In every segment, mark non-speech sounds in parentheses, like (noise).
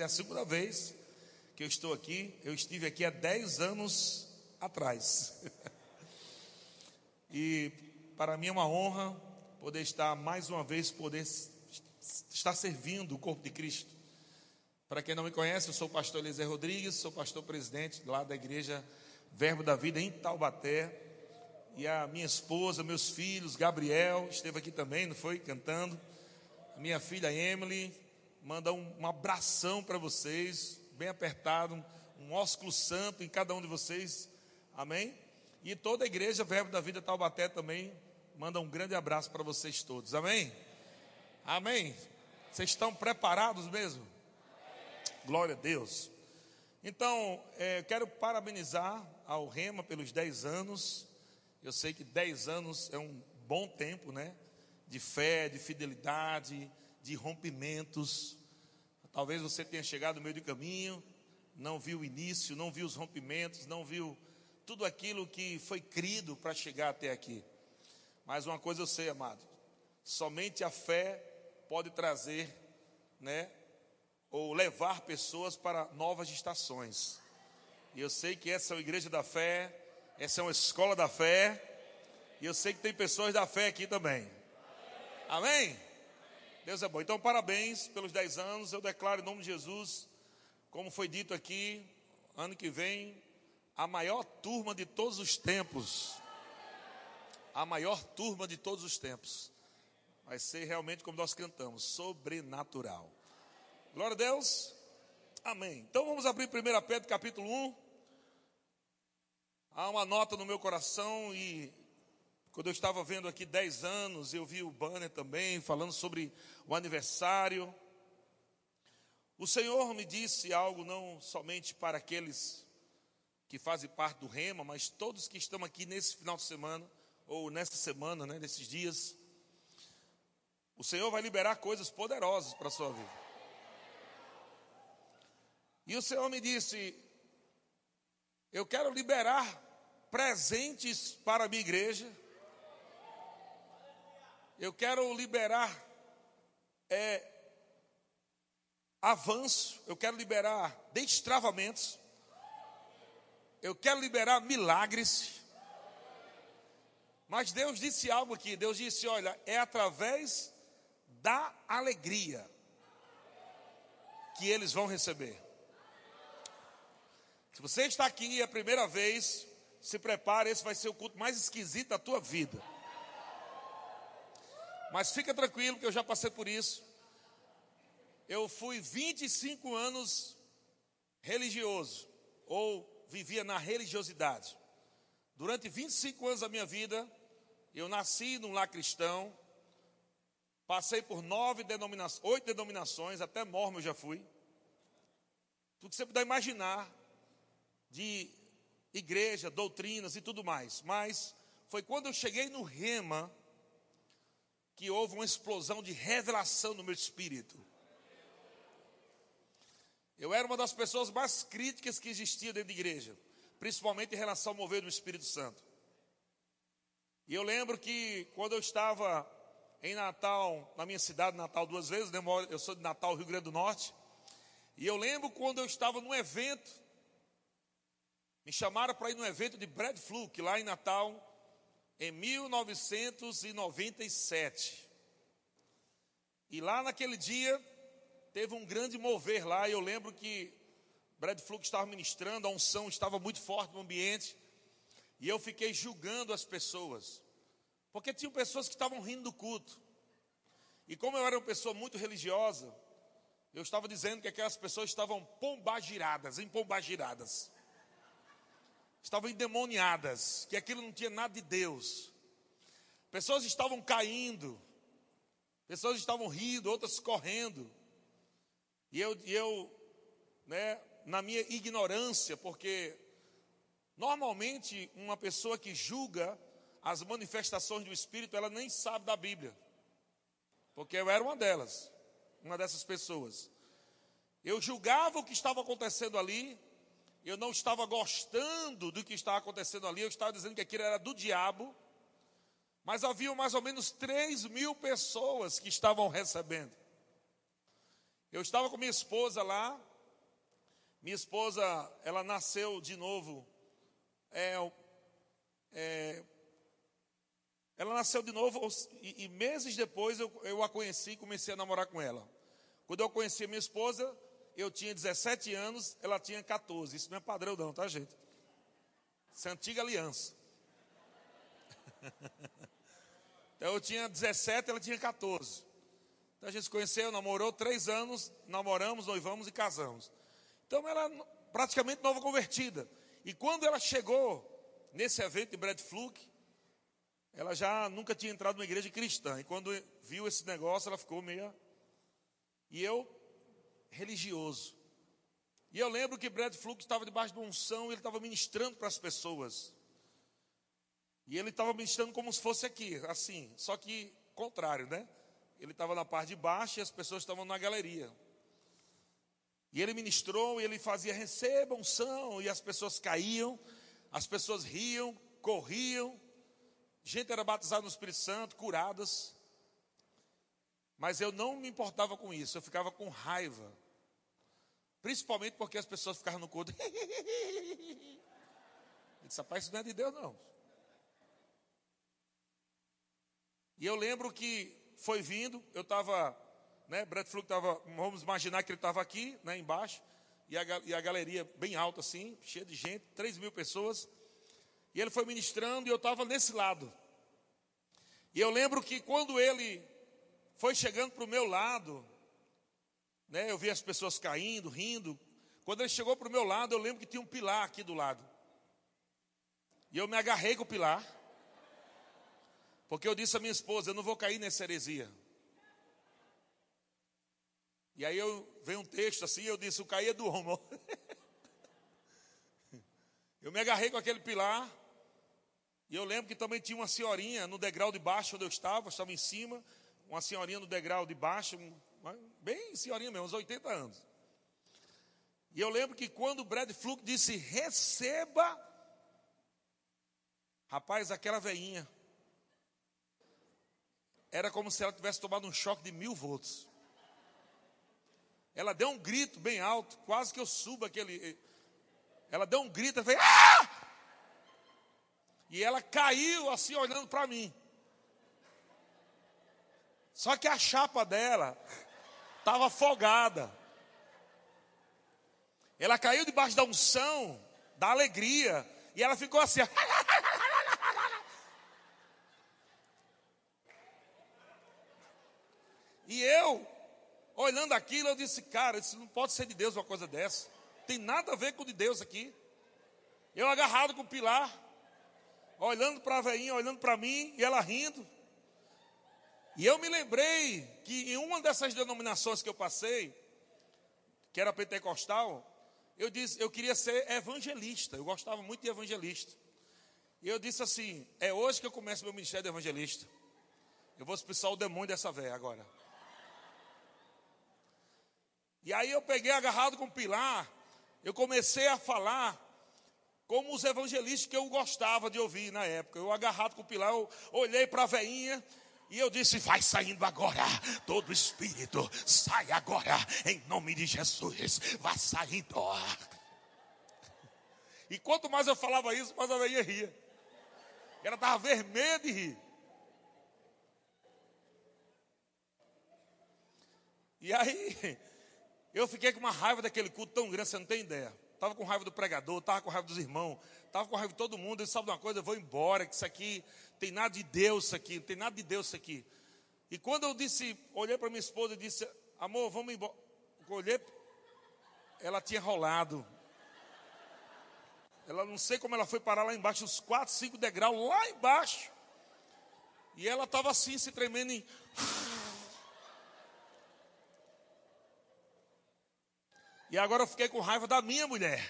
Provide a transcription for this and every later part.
É a segunda vez que eu estou aqui. Eu estive aqui há 10 anos atrás. (laughs) e para mim é uma honra poder estar mais uma vez, poder estar servindo o corpo de Cristo. Para quem não me conhece, eu sou o pastor Eliezer Rodrigues, sou pastor presidente lá da igreja Verbo da Vida em Taubaté. E a minha esposa, meus filhos, Gabriel, esteve aqui também, não foi? Cantando. A minha filha Emily, manda um, um abração para vocês, bem apertado, um, um ósculo santo em cada um de vocês, amém? E toda a igreja Verbo da Vida Taubaté também manda um grande abraço para vocês todos, amém? Amém? Vocês estão preparados mesmo? Glória a Deus. Então, é, quero parabenizar ao Rema pelos 10 anos. Eu sei que 10 anos é um bom tempo, né? De fé, de fidelidade, de rompimentos. Talvez você tenha chegado no meio do caminho, não viu o início, não viu os rompimentos, não viu tudo aquilo que foi crido para chegar até aqui. Mas uma coisa eu sei, amado, somente a fé pode trazer, né, ou levar pessoas para novas estações. E eu sei que essa é a igreja da fé, essa é uma escola da fé, e eu sei que tem pessoas da fé aqui também. Amém? Deus é bom. Então, parabéns pelos 10 anos. Eu declaro em nome de Jesus, como foi dito aqui, ano que vem, a maior turma de todos os tempos. A maior turma de todos os tempos. Vai ser realmente como nós cantamos, sobrenatural. Glória a Deus. Amém. Então vamos abrir 1 Pedro capítulo 1. Há uma nota no meu coração e quando eu estava vendo aqui 10 anos, eu vi o banner também falando sobre o aniversário. O Senhor me disse algo não somente para aqueles que fazem parte do rema, mas todos que estão aqui nesse final de semana, ou nessa semana, né, nesses dias. O Senhor vai liberar coisas poderosas para a sua vida. E o Senhor me disse: Eu quero liberar presentes para a minha igreja eu quero liberar é, avanço, eu quero liberar destravamentos, eu quero liberar milagres. Mas Deus disse algo aqui: Deus disse, olha, é através da alegria que eles vão receber. Se você está aqui a primeira vez, se prepare, esse vai ser o culto mais esquisito da tua vida. Mas fica tranquilo que eu já passei por isso. Eu fui 25 anos religioso, ou vivia na religiosidade. Durante 25 anos da minha vida, eu nasci num lar cristão, passei por nove denominações, oito denominações, até mormo eu já fui. Tudo que você puder imaginar de igreja, doutrinas e tudo mais. Mas foi quando eu cheguei no Rema, que houve uma explosão de revelação no meu espírito. Eu era uma das pessoas mais críticas que existia dentro da igreja, principalmente em relação ao mover do Espírito Santo. E eu lembro que quando eu estava em Natal, na minha cidade, Natal duas vezes, né, eu sou de Natal, Rio Grande do Norte, e eu lembro quando eu estava num evento, me chamaram para ir num evento de Brad Fluke, lá em Natal, em 1997. E lá naquele dia teve um grande mover lá. Eu lembro que Brad Fluke estava ministrando, a unção estava muito forte no ambiente. E eu fiquei julgando as pessoas. Porque tinham pessoas que estavam rindo do culto. E como eu era uma pessoa muito religiosa, eu estava dizendo que aquelas pessoas estavam pombagiradas, empombagiradas estavam endemoniadas, que aquilo não tinha nada de Deus. Pessoas estavam caindo, pessoas estavam rindo, outras correndo. E eu, eu né, na minha ignorância, porque normalmente uma pessoa que julga as manifestações do Espírito, ela nem sabe da Bíblia. Porque eu era uma delas, uma dessas pessoas. Eu julgava o que estava acontecendo ali, eu não estava gostando do que estava acontecendo ali, eu estava dizendo que aquilo era do diabo, mas havia mais ou menos 3 mil pessoas que estavam recebendo. Eu estava com minha esposa lá. Minha esposa, ela nasceu de novo. É, é, ela nasceu de novo e, e meses depois eu, eu, a conheci e comecei a namorar com ela. Quando eu conheci minha esposa, eu tinha 17 anos, ela tinha 14. Isso não é padrão não, tá gente? Isso é antiga aliança. (laughs) então eu tinha 17, ela tinha 14. Então a gente se conheceu, namorou três anos, namoramos, noivamos e casamos. Então ela praticamente nova convertida. E quando ela chegou nesse evento em Brad Fluke, ela já nunca tinha entrado numa igreja cristã. E quando viu esse negócio, ela ficou meia. E eu, religioso. E eu lembro que Brad Fluke estava debaixo de unção e ele estava ministrando para as pessoas. E ele estava ministrando como se fosse aqui, assim, só que contrário, né? Ele estava na parte de baixo e as pessoas estavam na galeria. E ele ministrou e ele fazia receba unção e as pessoas caíam, as pessoas riam, corriam. Gente era batizada no Espírito Santo, curadas. Mas eu não me importava com isso, eu ficava com raiva. Principalmente porque as pessoas ficavam no culto. (laughs) Eu disse, rapaz, isso não é de Deus, não. E eu lembro que foi vindo, eu estava, né, Brett Fluke estava, vamos imaginar que ele estava aqui, né, embaixo, e a, e a galeria bem alta assim, cheia de gente, 3 mil pessoas, e ele foi ministrando e eu estava nesse lado. E eu lembro que quando ele foi chegando para o meu lado, né, eu vi as pessoas caindo, rindo. Quando ele chegou para o meu lado, eu lembro que tinha um pilar aqui do lado. E eu me agarrei com o pilar. Porque eu disse à minha esposa, eu não vou cair nessa heresia. E aí eu veio um texto assim, eu disse, o cair é do homem. (laughs) eu me agarrei com aquele pilar. E eu lembro que também tinha uma senhorinha no degrau de baixo onde eu estava, eu estava em cima, uma senhorinha no degrau de baixo, bem senhorinha mesmo, uns 80 anos. E eu lembro que quando o Brad Fluke disse, receba, rapaz, aquela veinha, era como se ela tivesse tomado um choque de mil volts. Ela deu um grito bem alto, quase que eu suba aquele. Ela deu um grito, eu falei, ah! E ela caiu assim, olhando para mim. Só que a chapa dela estava afogada. Ela caiu debaixo da unção, da alegria, e ela ficou assim. E eu, olhando aquilo, eu disse, cara, isso não pode ser de Deus uma coisa dessa. Tem nada a ver com de Deus aqui. Eu agarrado com o pilar, olhando para a veinha, olhando para mim, e ela rindo. E eu me lembrei que em uma dessas denominações que eu passei, que era pentecostal, eu disse, eu queria ser evangelista. Eu gostava muito de evangelista. E eu disse assim: é hoje que eu começo meu ministério de evangelista. Eu vou expulsar o demônio dessa véia agora. E aí eu peguei agarrado com o pilar, eu comecei a falar como os evangelistas que eu gostava de ouvir na época. Eu agarrado com o pilar, eu olhei para a veinha e eu disse: Vai saindo agora, todo espírito, sai agora, em nome de Jesus, vai saindo. E quanto mais eu falava isso, mais a veinha ria. Ela estava vermelha de rir. E aí, eu fiquei com uma raiva daquele culto tão grande, você não tem ideia. Estava com raiva do pregador, estava com raiva dos irmãos, estava com raiva de todo mundo. Eu sabe de uma coisa, eu vou embora, que isso aqui tem nada de Deus, aqui, não tem nada de Deus aqui. E quando eu disse, olhei para minha esposa e disse, amor, vamos embora. Olhei, ela tinha rolado. Ela não sei como ela foi parar lá embaixo, uns quatro, cinco degraus lá embaixo. E ela estava assim, se tremendo em. E agora eu fiquei com raiva da minha mulher.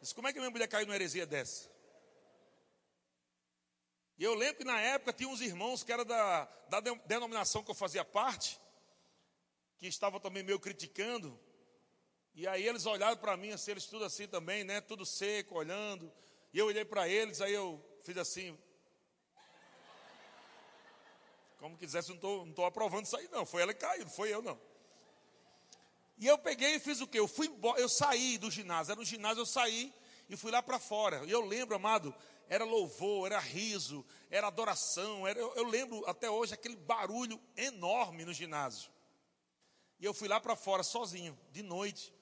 Disse, como é que minha mulher caiu numa heresia dessa? E eu lembro que na época tinha uns irmãos que era da, da denominação que eu fazia parte, que estavam também meio criticando. E aí eles olharam para mim, assim, eles tudo assim também, né? Tudo seco, olhando. E eu olhei para eles, aí eu fiz assim. Como quisesse, não estou não tô aprovando isso aí, não. Foi ela que caiu, não foi eu, não. E eu peguei e fiz o quê? Eu fui embora, eu saí do ginásio, era no ginásio, eu saí e fui lá para fora. E eu lembro, amado, era louvor, era riso, era adoração, era, eu, eu lembro até hoje aquele barulho enorme no ginásio. E eu fui lá para fora sozinho, de noite.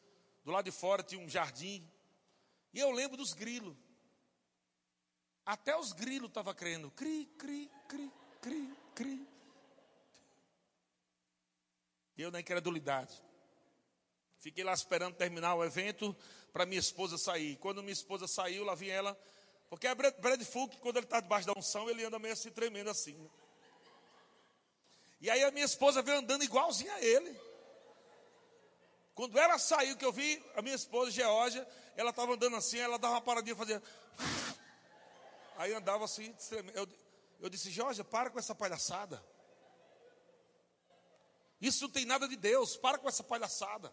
Do lado de fora tinha um jardim. E eu lembro dos grilos. Até os grilos estavam crendo. Cri, cri, cri, cri, cri. E eu na incredulidade. Fiquei lá esperando terminar o evento para minha esposa sair. Quando minha esposa saiu, lá vim ela. Porque é Brad Fulk, quando ele está debaixo da unção, ele anda meio assim, tremendo assim. Né? E aí a minha esposa veio andando igualzinha a ele. Quando ela saiu, que eu vi a minha esposa, Georgia, ela estava andando assim, ela dava uma paradinha, fazia. (laughs) Aí andava assim, eu, eu disse, Georgia, para com essa palhaçada. Isso não tem nada de Deus, para com essa palhaçada.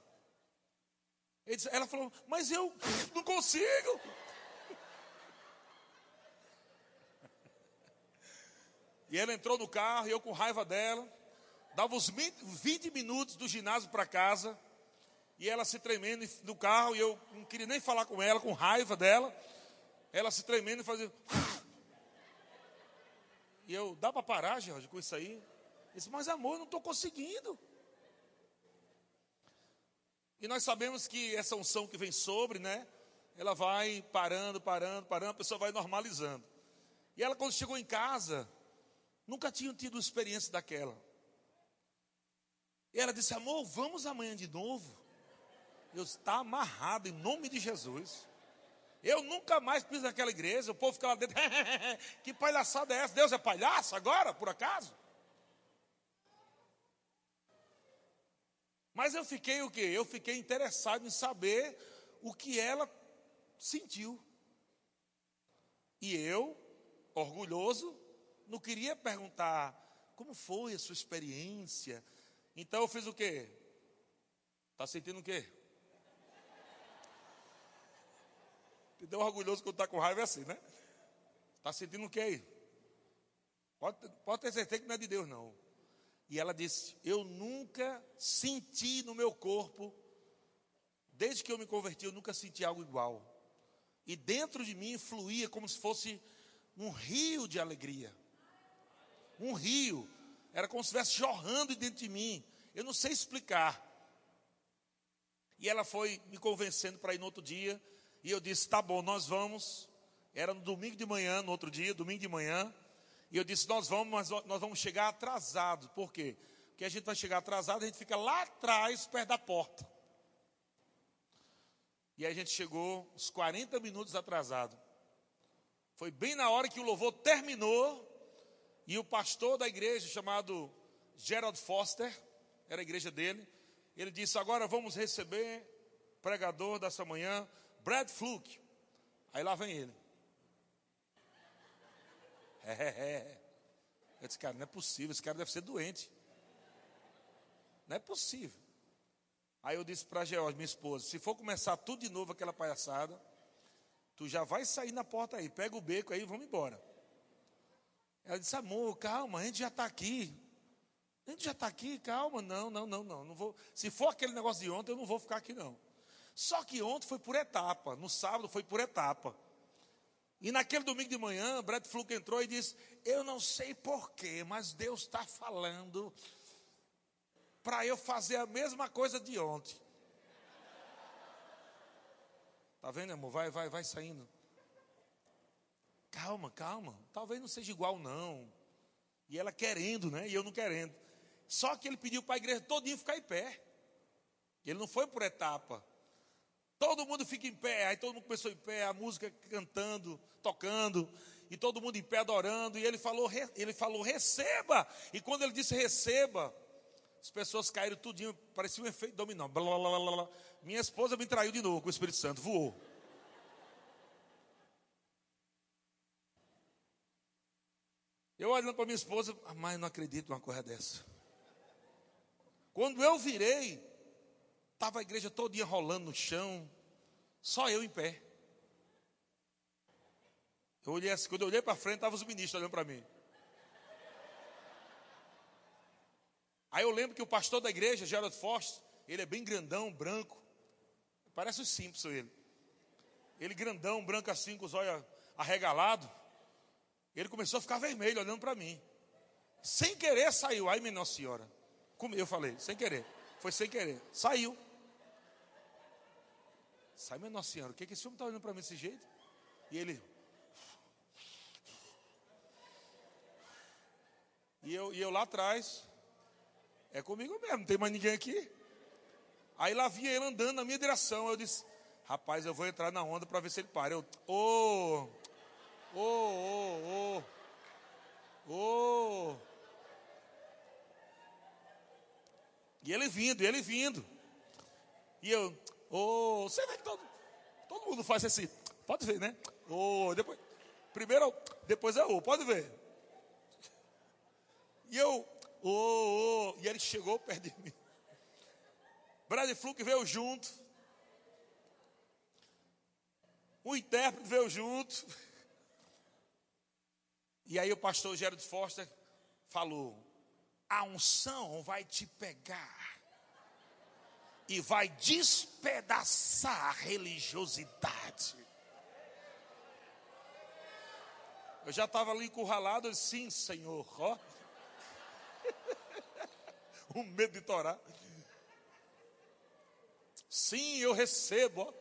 Disse, ela falou, mas eu não consigo. E ela entrou no carro, e eu com raiva dela, dava os 20 minutos do ginásio para casa, e ela se tremendo no carro, e eu não queria nem falar com ela, com raiva dela, ela se tremendo e fazia. (laughs) E eu, dá para parar, Jorge, com isso aí? disse, mas amor, não estou conseguindo. E nós sabemos que essa unção que vem sobre, né? Ela vai parando, parando, parando, a pessoa vai normalizando. E ela, quando chegou em casa, nunca tinha tido experiência daquela. E ela disse: Amor, vamos amanhã de novo. Eu está amarrado em nome de Jesus. Eu nunca mais piso naquela igreja. O povo fica lá dentro. (laughs) que palhaçada é essa? Deus é palhaço agora, por acaso? Mas eu fiquei o quê? Eu fiquei interessado em saber o que ela sentiu. E eu, orgulhoso, não queria perguntar como foi a sua experiência. Então eu fiz o quê? Está sentindo o quê? Entendeu? Orgulhoso quando está com raiva é assim, né? Está sentindo o quê aí? Pode, pode ter certeza que não é de Deus, não. E ela disse: Eu nunca senti no meu corpo, desde que eu me converti, eu nunca senti algo igual. E dentro de mim fluía como se fosse um rio de alegria. Um rio. Era como se estivesse jorrando dentro de mim. Eu não sei explicar. E ela foi me convencendo para ir no outro dia. E eu disse: Tá bom, nós vamos. Era no domingo de manhã, no outro dia, domingo de manhã. E eu disse: Nós vamos, mas nós vamos chegar atrasados. Por quê? Porque a gente vai chegar atrasado, a gente fica lá atrás, perto da porta. E a gente chegou uns 40 minutos atrasado. Foi bem na hora que o louvor terminou. E o pastor da igreja, chamado Gerald Foster, era a igreja dele, ele disse: Agora vamos receber pregador dessa manhã, Brad Fluke. Aí lá vem ele. (laughs) É, é, é. Eu disse, cara, não é possível, esse cara deve ser doente. Não é possível. Aí eu disse para a George, minha esposa, se for começar tudo de novo aquela palhaçada, tu já vai sair na porta aí, pega o beco aí e vamos embora. Ela disse, amor, calma, a gente já está aqui. A gente já está aqui, calma. Não, não, não, não, não vou. Se for aquele negócio de ontem, eu não vou ficar aqui não. Só que ontem foi por etapa, no sábado foi por etapa. E naquele domingo de manhã, Brett Fluke entrou e disse: Eu não sei porquê, mas Deus está falando para eu fazer a mesma coisa de ontem. Tá vendo, amor? Vai, vai, vai saindo. Calma, calma. Talvez não seja igual, não. E ela querendo, né? E eu não querendo. Só que ele pediu para a igreja todinha ficar em pé. Ele não foi por etapa. Todo mundo fica em pé, aí todo mundo começou em pé, a música cantando, tocando, e todo mundo em pé adorando, e ele falou, ele falou, receba. E quando ele disse receba, as pessoas caíram tudinho, parecia um efeito dominó. Blá, blá, blá, blá. Minha esposa me traiu de novo com o Espírito Santo, voou. Eu olhando para minha esposa, ah, mas não acredito numa coisa dessa. Quando eu virei, Estava a igreja todo dia rolando no chão, só eu em pé. Eu olhei assim, quando eu olhei para frente, estavam os ministros olhando para mim. Aí eu lembro que o pastor da igreja, Gerald Forst, Ele é bem grandão, branco. Parece o Simpson ele. Ele grandão, branco assim, com os olhos arregalados. Ele começou a ficar vermelho, olhando para mim. Sem querer saiu. Ai, minha Nossa Senhora. Eu falei, sem querer. Foi sem querer. Saiu. Sai, minha Nossa Senhora. O que, que esse homem está olhando para mim desse jeito? E ele. E eu, e eu lá atrás. É comigo mesmo, não tem mais ninguém aqui. Aí lá vinha ele andando na minha direção. Eu disse, rapaz, eu vou entrar na onda para ver se ele para. Eu, ô, ô, ô, ô, ô. E ele vindo, e ele vindo. E eu, oh, você vê que todo, todo mundo faz assim, pode ver, né? Oh, depois, primeiro, depois é o, pode ver. E eu, oh, oh, e ele chegou perto de mim. Brad Fluke veio junto. O intérprete veio junto. E aí o pastor Gerald Foster falou: a unção vai te pegar e vai despedaçar a religiosidade. Eu já estava ali encurralado, sim, Senhor, ó. (laughs) o medo de torar. Sim, eu recebo.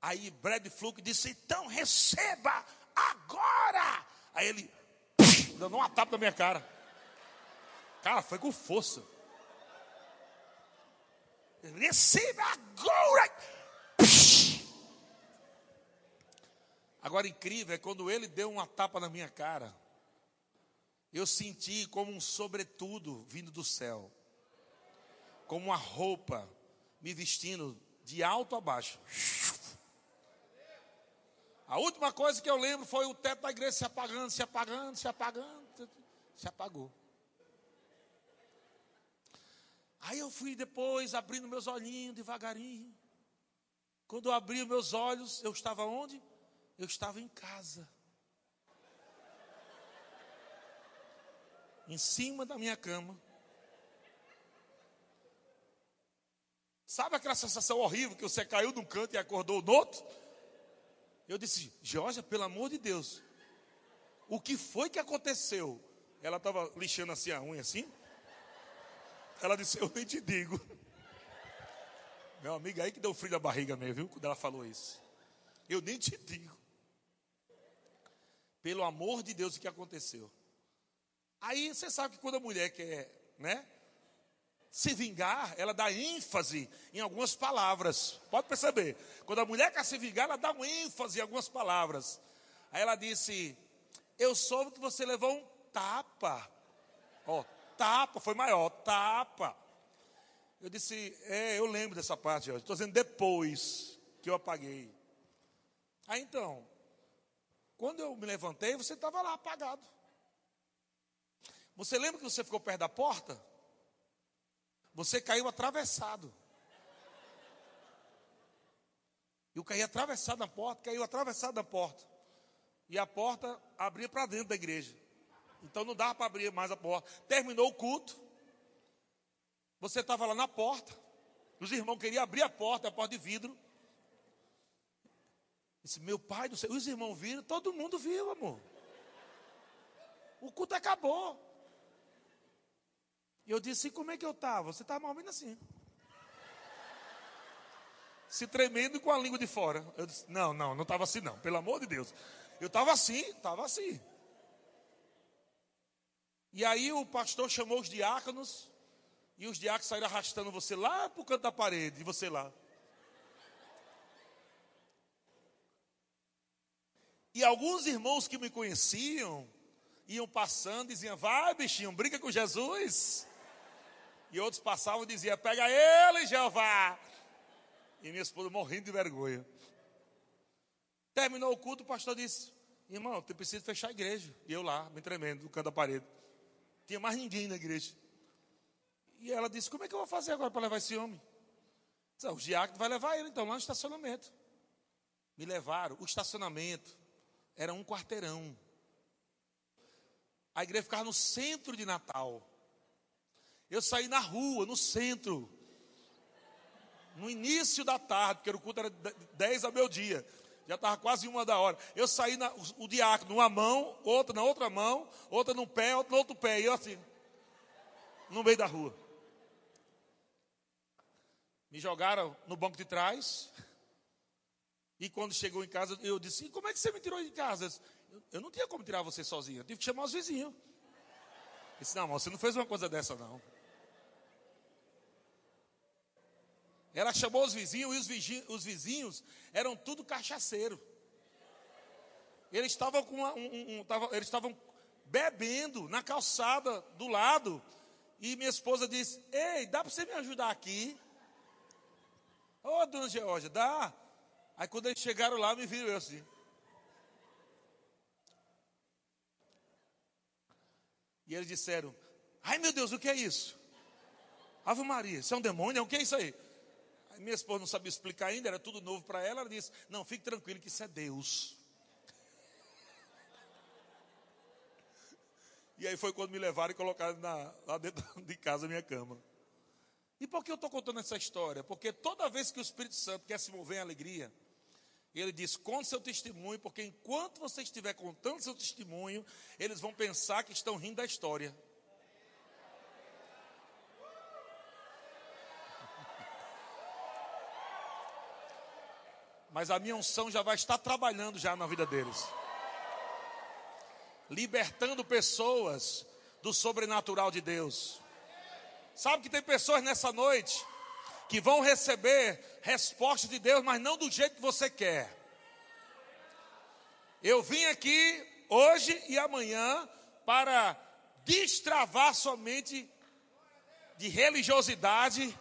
Aí Brad Fluke disse: então receba agora. Aí ele dando uma tapa na minha cara. Cara, foi com força. Receba agora. Agora, incrível é quando ele deu uma tapa na minha cara. Eu senti como um sobretudo vindo do céu como uma roupa, me vestindo de alto a baixo. A última coisa que eu lembro foi o teto da igreja se apagando, se apagando, se apagando, se apagou. Aí eu fui depois abrindo meus olhinhos devagarinho. Quando eu abri meus olhos, eu estava onde? Eu estava em casa. Em cima da minha cama. Sabe aquela sensação horrível que você caiu num canto e acordou no outro? Eu disse, Georgia, pelo amor de Deus, o que foi que aconteceu? Ela estava lixando assim a unha assim. Ela disse, eu nem te digo. Meu amigo, aí que deu frio na barriga mesmo, viu? Quando ela falou isso. Eu nem te digo. Pelo amor de Deus, o que aconteceu? Aí você sabe que quando a mulher quer, né? Se vingar, ela dá ênfase em algumas palavras. Pode perceber. Quando a mulher quer se vingar, ela dá um ênfase em algumas palavras. Aí ela disse: Eu soube que você levou um tapa. Ó, oh, tapa, foi maior, tapa. Eu disse: É, eu lembro dessa parte. Estou dizendo depois que eu apaguei. Aí então, quando eu me levantei, você estava lá apagado. Você lembra que você ficou perto da porta? Você caiu atravessado. Eu caí atravessado na porta, caiu atravessado na porta. E a porta abria para dentro da igreja. Então não dava para abrir mais a porta. Terminou o culto. Você estava lá na porta. Os irmãos queriam abrir a porta, a porta de vidro. Disse, meu pai do céu. Os irmãos viram, todo mundo viu, amor. O culto acabou. E eu disse, como é que eu estava? Você estava mais assim. Se tremendo com a língua de fora. Eu disse, não, não, não estava assim não, pelo amor de Deus. Eu estava assim, estava assim. E aí o pastor chamou os diáconos, e os diáconos saíram arrastando você lá para o canto da parede, e você lá. E alguns irmãos que me conheciam, iam passando, diziam, vai bichinho, brinca com Jesus. E outros passavam e diziam: Pega ele, Jeová. E minha esposa morrendo de vergonha. Terminou o culto, o pastor disse: Irmão, tu precisa fechar a igreja. E eu lá, me tremendo, no canto da parede. Tinha mais ninguém na igreja. E ela disse: Como é que eu vou fazer agora para levar esse homem? Disse, ah, o diácono vai levar ele então lá no estacionamento. Me levaram. O estacionamento era um quarteirão. A igreja ficava no centro de Natal. Eu saí na rua, no centro, no início da tarde, porque o culto era 10 a meu dia. Já estava quase uma da hora. Eu saí na, o, o diácono numa mão, outra na outra mão, outra no pé, outra no outro pé. E eu assim, no meio da rua. Me jogaram no banco de trás. E quando chegou em casa, eu disse: Como é que você me tirou de casa? Eu, eu não tinha como tirar você sozinho, eu tive que chamar os vizinhos. Eu disse: Não, você não fez uma coisa dessa, não. Ela chamou os vizinhos e os vizinhos, os vizinhos eram tudo cachaceiro. Eles estavam com uma, um, um, eles estavam bebendo na calçada do lado. E minha esposa disse: Ei, dá para você me ajudar aqui? Ô, oh, dona Georgia, dá. Aí quando eles chegaram lá, me viram eu assim. E eles disseram: Ai meu Deus, o que é isso? Ave Maria, isso é um demônio? O que é isso aí? Minha esposa não sabia explicar ainda, era tudo novo para ela. Ela disse: Não, fique tranquilo que isso é Deus. E aí foi quando me levaram e colocaram na, lá dentro (laughs) de casa a minha cama. E por que eu estou contando essa história? Porque toda vez que o Espírito Santo quer se mover em alegria, ele diz: conte seu testemunho, porque enquanto você estiver contando seu testemunho, eles vão pensar que estão rindo da história. Mas a minha unção já vai estar trabalhando já na vida deles. Libertando pessoas do sobrenatural de Deus. Sabe que tem pessoas nessa noite que vão receber respostas de Deus, mas não do jeito que você quer. Eu vim aqui hoje e amanhã para destravar somente de religiosidade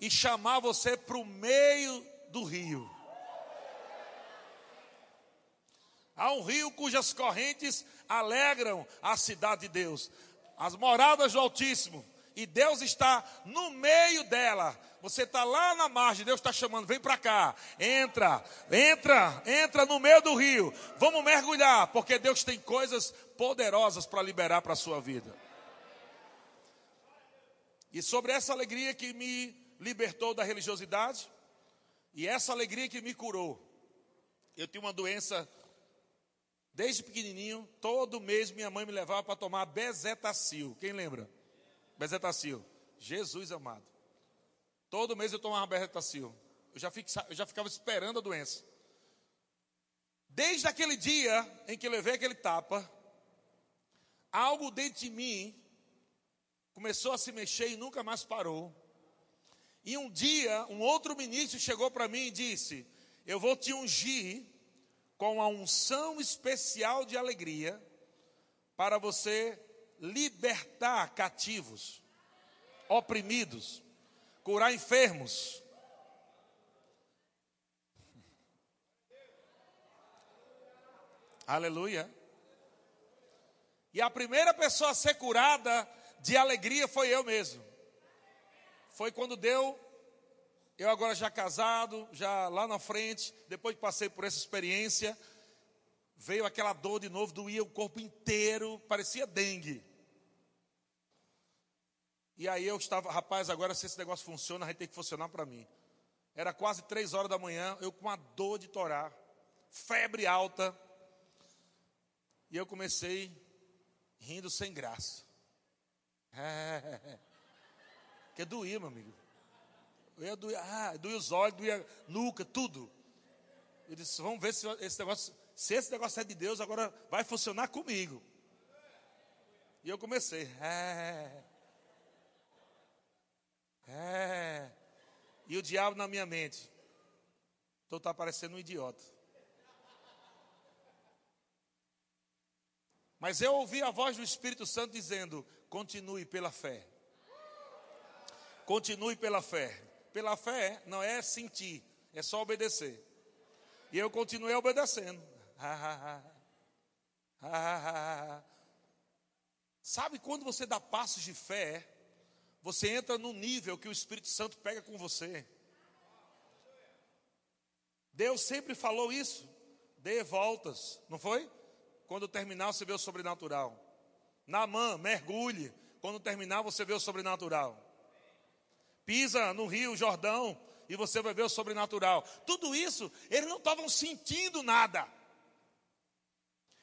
e chamar você para o meio do rio. Há um rio cujas correntes alegram a cidade de Deus, as moradas do Altíssimo, e Deus está no meio dela, você está lá na margem, Deus está chamando, vem para cá, entra, entra, entra no meio do rio, vamos mergulhar, porque Deus tem coisas poderosas para liberar para a sua vida. E sobre essa alegria que me libertou da religiosidade, e essa alegria que me curou, eu tinha uma doença desde pequenininho, todo mês minha mãe me levava para tomar bezetacil. Quem lembra? Bezetacil. Jesus amado. Todo mês eu tomava Berretacil. Eu já, eu já ficava esperando a doença. Desde aquele dia em que levei aquele tapa, algo dentro de mim começou a se mexer e nunca mais parou. E um dia, um outro ministro chegou para mim e disse: Eu vou te ungir com a unção especial de alegria para você libertar cativos, oprimidos, curar enfermos. Aleluia. E a primeira pessoa a ser curada de alegria foi eu mesmo. Foi quando deu, eu agora já casado, já lá na frente, depois que passei por essa experiência, veio aquela dor de novo, doía o corpo inteiro, parecia dengue. E aí eu estava, rapaz, agora se esse negócio funciona, vai ter que funcionar para mim. Era quase três horas da manhã, eu com uma dor de torar, febre alta. E eu comecei rindo sem graça. (laughs) É, que doía, meu amigo. Eu doer, ah, doía os olhos, doía nuca, tudo. Eu disse, vamos ver se esse negócio, se esse negócio é de Deus, agora vai funcionar comigo. E eu comecei, é, é. E o diabo na minha mente. Então está parecendo um idiota. Mas eu ouvi a voz do Espírito Santo dizendo: continue pela fé. Continue pela fé. Pela fé não é sentir, é só obedecer. E eu continuei obedecendo. (laughs) Sabe quando você dá passos de fé? Você entra no nível que o Espírito Santo pega com você. Deus sempre falou isso. Dê voltas, não foi? Quando terminar, você vê o sobrenatural. Namã, mergulhe. Quando terminar, você vê o sobrenatural. Pisa no Rio Jordão e você vai ver o sobrenatural. Tudo isso, eles não estavam sentindo nada.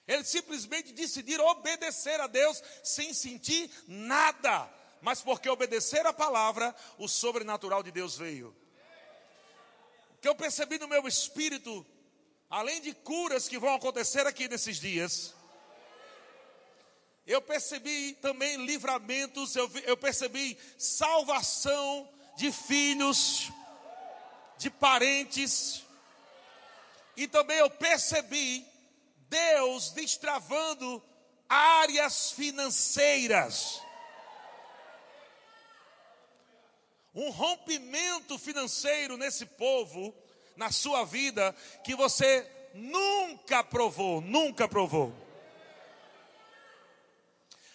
Eles simplesmente decidiram obedecer a Deus sem sentir nada. Mas porque obedecer a palavra, o sobrenatural de Deus veio. O que eu percebi no meu espírito, além de curas que vão acontecer aqui nesses dias, eu percebi também livramentos, eu, eu percebi salvação de filhos, de parentes, e também eu percebi Deus destravando áreas financeiras. Um rompimento financeiro nesse povo, na sua vida, que você nunca provou, nunca provou.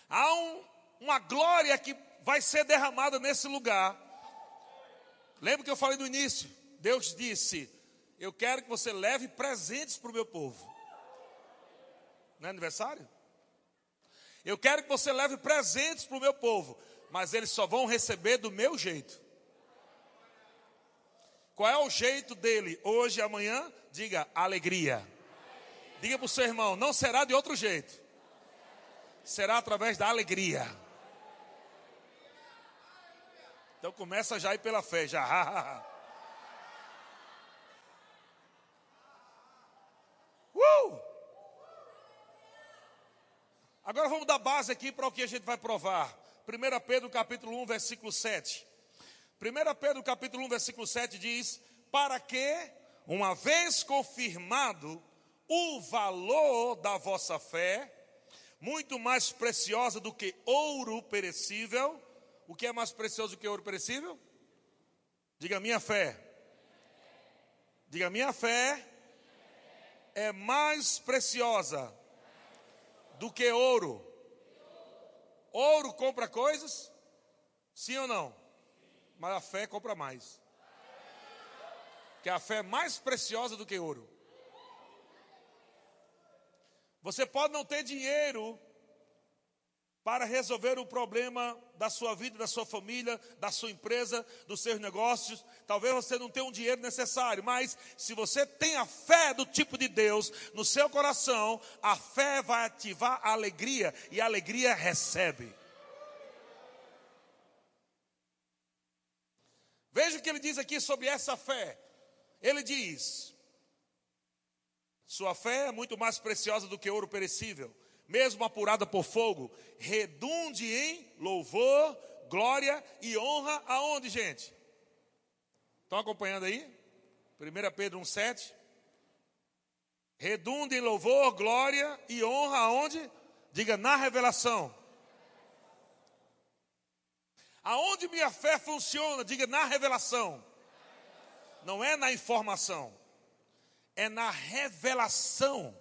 Há um, uma glória que vai ser derramada nesse lugar. Lembra que eu falei no início? Deus disse: Eu quero que você leve presentes para o meu povo. Não é aniversário? Eu quero que você leve presentes para o meu povo, mas eles só vão receber do meu jeito. Qual é o jeito dele hoje e amanhã? Diga alegria. Diga para o seu irmão: não será de outro jeito será através da alegria. Então começa já aí pela fé, já. (laughs) Uh! Agora vamos dar base aqui para o que a gente vai provar. 1 Pedro capítulo 1, versículo 7. 1 Pedro capítulo 1, versículo 7 diz: Para que, uma vez confirmado o valor da vossa fé, muito mais preciosa do que ouro perecível. O que é mais precioso do que ouro perecível? Diga minha fé. Diga minha fé é mais preciosa do que ouro. Ouro compra coisas? Sim ou não? Mas a fé compra mais. Que a fé é mais preciosa do que ouro. Você pode não ter dinheiro para resolver o problema da sua vida, da sua família, da sua empresa, dos seus negócios. Talvez você não tenha o dinheiro necessário, mas se você tem a fé do tipo de Deus no seu coração, a fé vai ativar a alegria e a alegria recebe. Veja o que ele diz aqui sobre essa fé. Ele diz: sua fé é muito mais preciosa do que ouro perecível, mesmo apurada por fogo, redunde em louvor, glória e honra aonde, gente? Estão acompanhando aí? 1 Pedro 1,7. Redunde em louvor, glória e honra aonde? Diga na revelação. Aonde minha fé funciona? Diga na revelação. Não é na informação é na revelação.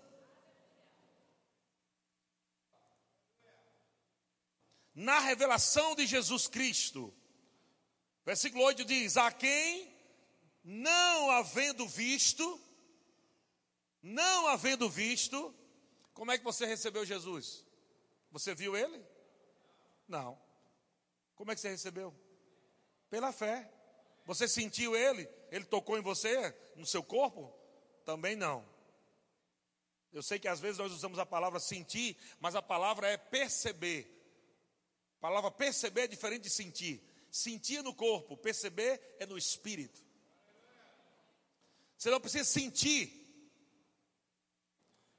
Na revelação de Jesus Cristo. Versículo 8 diz: A quem não havendo visto, não havendo visto, como é que você recebeu Jesus? Você viu ele? Não. Como é que você recebeu? Pela fé. Você sentiu ele? Ele tocou em você, no seu corpo? Também não. Eu sei que às vezes nós usamos a palavra sentir, mas a palavra é perceber. A palavra perceber é diferente de sentir. Sentir é no corpo, perceber é no espírito. Você não precisa sentir.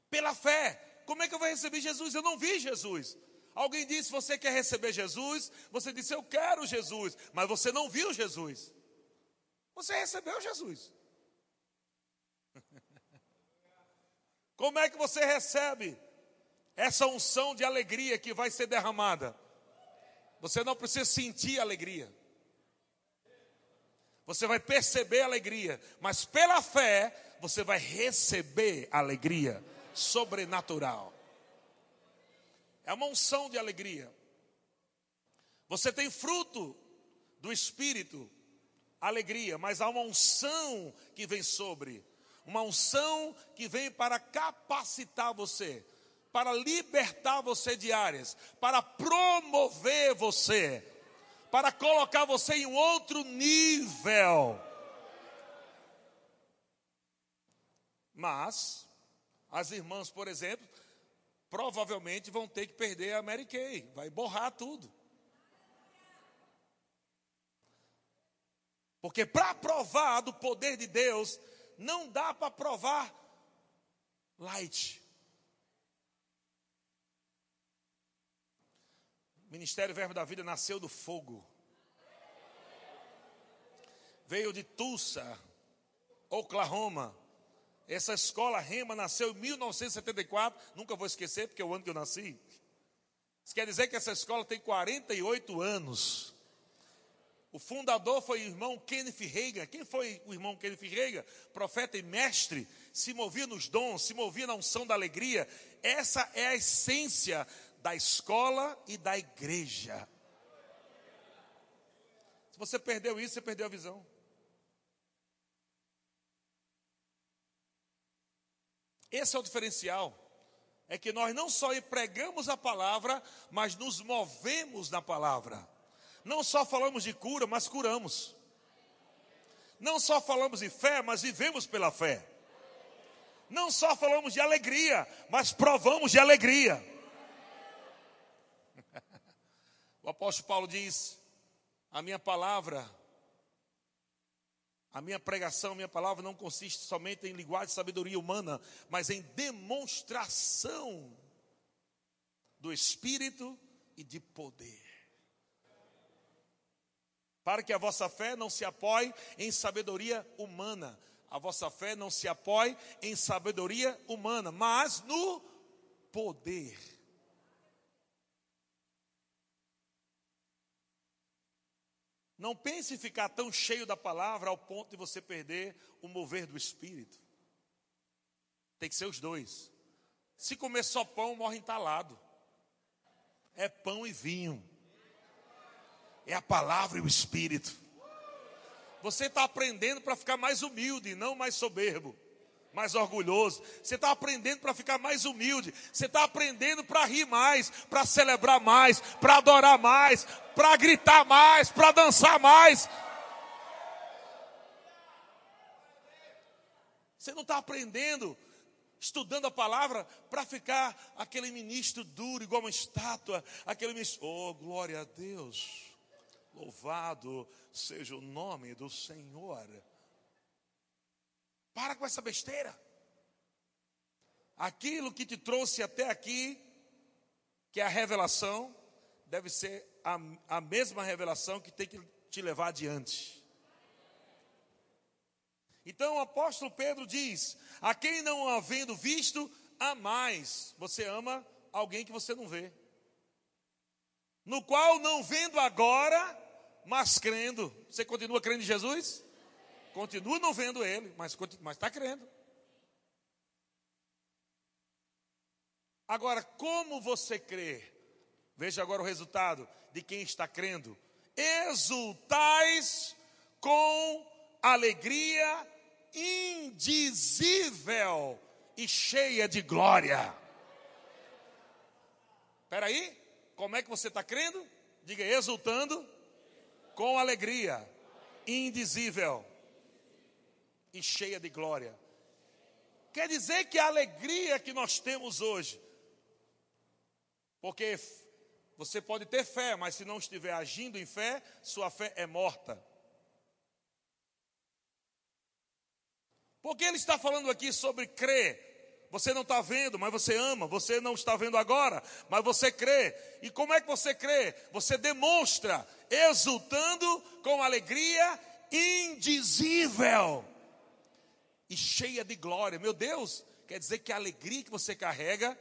Pela fé. Como é que eu vou receber Jesus? Eu não vi Jesus. Alguém disse: Você quer receber Jesus? Você disse: Eu quero Jesus. Mas você não viu Jesus. Você recebeu Jesus. Como é que você recebe essa unção de alegria que vai ser derramada? Você não precisa sentir alegria. Você vai perceber alegria, mas pela fé você vai receber alegria sobrenatural. É uma unção de alegria. Você tem fruto do espírito, alegria, mas há uma unção que vem sobre uma unção que vem para capacitar você. para libertar você de áreas, para promover você, para colocar você em outro nível. Mas, as irmãs, por exemplo, provavelmente vão ter que perder a Mary Kay, vai borrar tudo. Porque para provar do poder de Deus, não dá para provar light. O Ministério Verbo da Vida nasceu do fogo. Veio de Tulsa, Oklahoma. Essa escola Rema nasceu em 1974, nunca vou esquecer, porque é o ano que eu nasci. Isso quer dizer que essa escola tem 48 anos. O fundador foi o irmão Kenneth Reagan. Quem foi o irmão Kenneth Reagan? Profeta e mestre, se movia nos dons, se movia na unção da alegria. Essa é a essência da escola e da igreja. Se você perdeu isso, você perdeu a visão. Esse é o diferencial. É que nós não só pregamos a palavra, mas nos movemos na palavra. Não só falamos de cura, mas curamos. Não só falamos de fé, mas vivemos pela fé. Não só falamos de alegria, mas provamos de alegria. (laughs) O apóstolo Paulo diz: A minha palavra, a minha pregação, a minha palavra não consiste somente em linguagem de sabedoria humana, mas em demonstração do Espírito e de poder para que a vossa fé não se apoie em sabedoria humana. A vossa fé não se apoie em sabedoria humana, mas no poder. Não pense em ficar tão cheio da palavra ao ponto de você perder o mover do espírito. Tem que ser os dois. Se comer só pão, morre entalado. É pão e vinho é a palavra e o Espírito. Você está aprendendo para ficar mais humilde, não mais soberbo, mais orgulhoso. Você está aprendendo para ficar mais humilde. Você está aprendendo para rir mais, para celebrar mais, para adorar mais, para gritar mais, para dançar mais. Você não está aprendendo, estudando a palavra, para ficar aquele ministro duro, igual uma estátua, aquele ministro. Oh, glória a Deus. Louvado seja o nome do Senhor. Para com essa besteira. Aquilo que te trouxe até aqui, que é a revelação, deve ser a, a mesma revelação que tem que te levar adiante. Então o apóstolo Pedro diz: A quem não havendo visto, a mais. Você ama alguém que você não vê. No qual não vendo agora, mas crendo. Você continua crendo em Jesus? Continua não vendo ele, mas está crendo. Agora, como você crê? Veja agora o resultado de quem está crendo. Exultais com alegria indizível e cheia de glória. Espera aí, como é que você está crendo? Diga, exultando com alegria indizível e cheia de glória. Quer dizer que a alegria que nós temos hoje, porque você pode ter fé, mas se não estiver agindo em fé, sua fé é morta. Porque ele está falando aqui sobre crer você não está vendo, mas você ama. Você não está vendo agora, mas você crê. E como é que você crê? Você demonstra, exultando com alegria indizível e cheia de glória. Meu Deus, quer dizer que a alegria que você carrega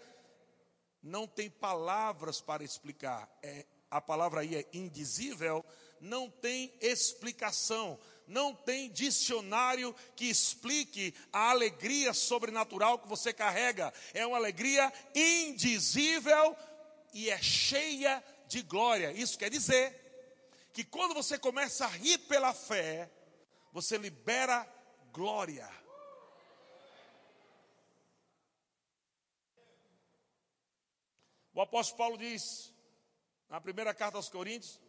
não tem palavras para explicar. É, a palavra aí é indizível, não tem explicação não tem dicionário que explique a alegria sobrenatural que você carrega. É uma alegria indizível e é cheia de glória. Isso quer dizer que quando você começa a rir pela fé, você libera glória. O apóstolo Paulo diz, na primeira carta aos Coríntios,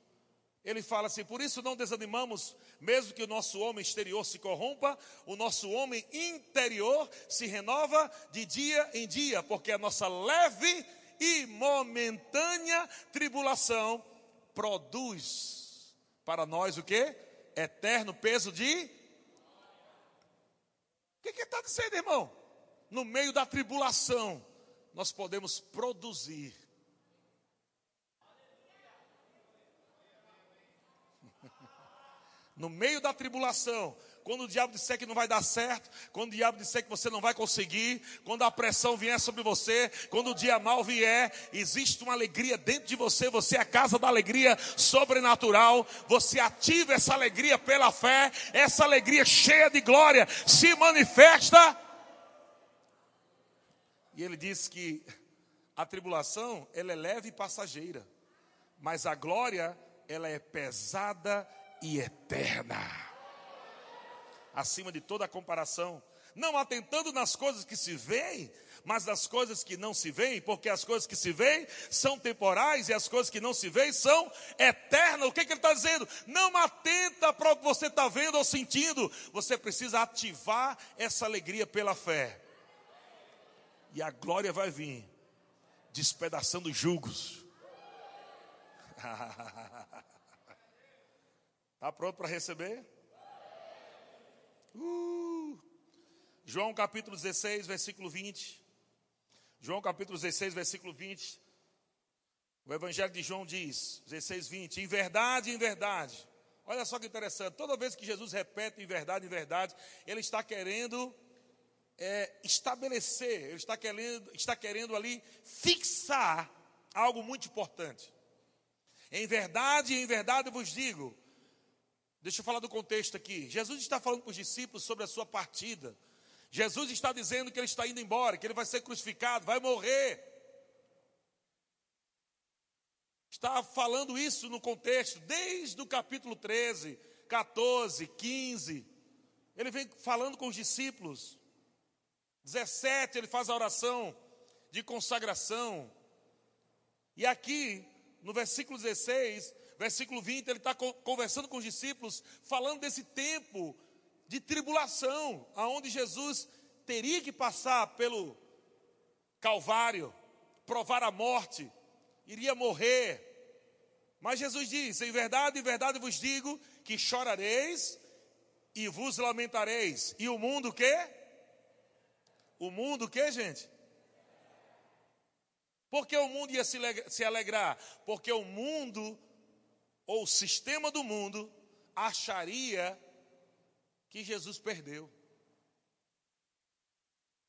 ele fala assim: por isso não desanimamos, mesmo que o nosso homem exterior se corrompa, o nosso homem interior se renova de dia em dia, porque a nossa leve e momentânea tribulação produz para nós o que? Eterno peso de. O que, está dizendo, irmão? No meio da tribulação, nós podemos produzir no meio da tribulação, quando o diabo disser que não vai dar certo, quando o diabo disser que você não vai conseguir, quando a pressão vier sobre você, quando o dia mal vier, existe uma alegria dentro de você, você é a casa da alegria sobrenatural, você ativa essa alegria pela fé, essa alegria cheia de glória se manifesta. E ele diz que a tribulação, ela é leve e passageira, mas a glória, ela é pesada e eterna. Acima de toda comparação, não atentando nas coisas que se veem, mas nas coisas que não se veem, porque as coisas que se veem são temporais e as coisas que não se veem são eternas. O que, que ele está dizendo? Não atenta para o que você está vendo ou sentindo, você precisa ativar essa alegria pela fé, e a glória vai vir, despedaçando julgos. (laughs) Está pronto para receber? Uh. João capítulo 16, versículo 20. João capítulo 16, versículo 20. O Evangelho de João diz, 16, 20. Em verdade, em verdade. Olha só que interessante. Toda vez que Jesus repete em verdade, em verdade, ele está querendo é, estabelecer, ele está querendo, está querendo ali fixar algo muito importante. Em verdade, em verdade vos digo Deixa eu falar do contexto aqui. Jesus está falando para os discípulos sobre a sua partida. Jesus está dizendo que ele está indo embora, que ele vai ser crucificado, vai morrer. Está falando isso no contexto, desde o capítulo 13, 14, 15. Ele vem falando com os discípulos. 17, ele faz a oração de consagração. E aqui, no versículo 16, versículo 20, ele está conversando com os discípulos, falando desse tempo de tribulação, aonde Jesus teria que passar pelo Calvário, provar a morte, iria morrer. Mas Jesus diz: Em verdade, em verdade vos digo que chorareis e vos lamentareis. E o mundo o quê? O mundo o quê, gente? Por que o mundo ia se alegrar? Porque o mundo ou o sistema do mundo acharia que Jesus perdeu.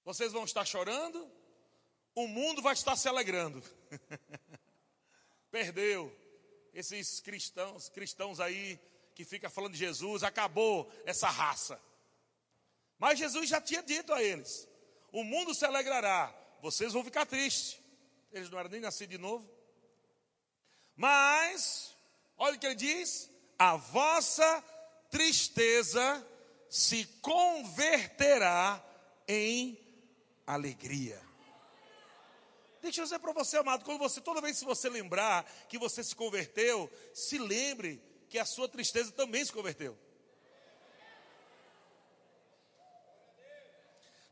Vocês vão estar chorando, o mundo vai estar se alegrando. (laughs) perdeu. Esses cristãos, cristãos aí que fica falando de Jesus, acabou essa raça. Mas Jesus já tinha dito a eles: o mundo se alegrará, vocês vão ficar tristes. Eles não eram nem nascidos de novo. Mas Olha o que ele diz: a vossa tristeza se converterá em alegria. Deixa eu dizer para você, amado, quando você, toda vez que você lembrar que você se converteu, se lembre que a sua tristeza também se converteu.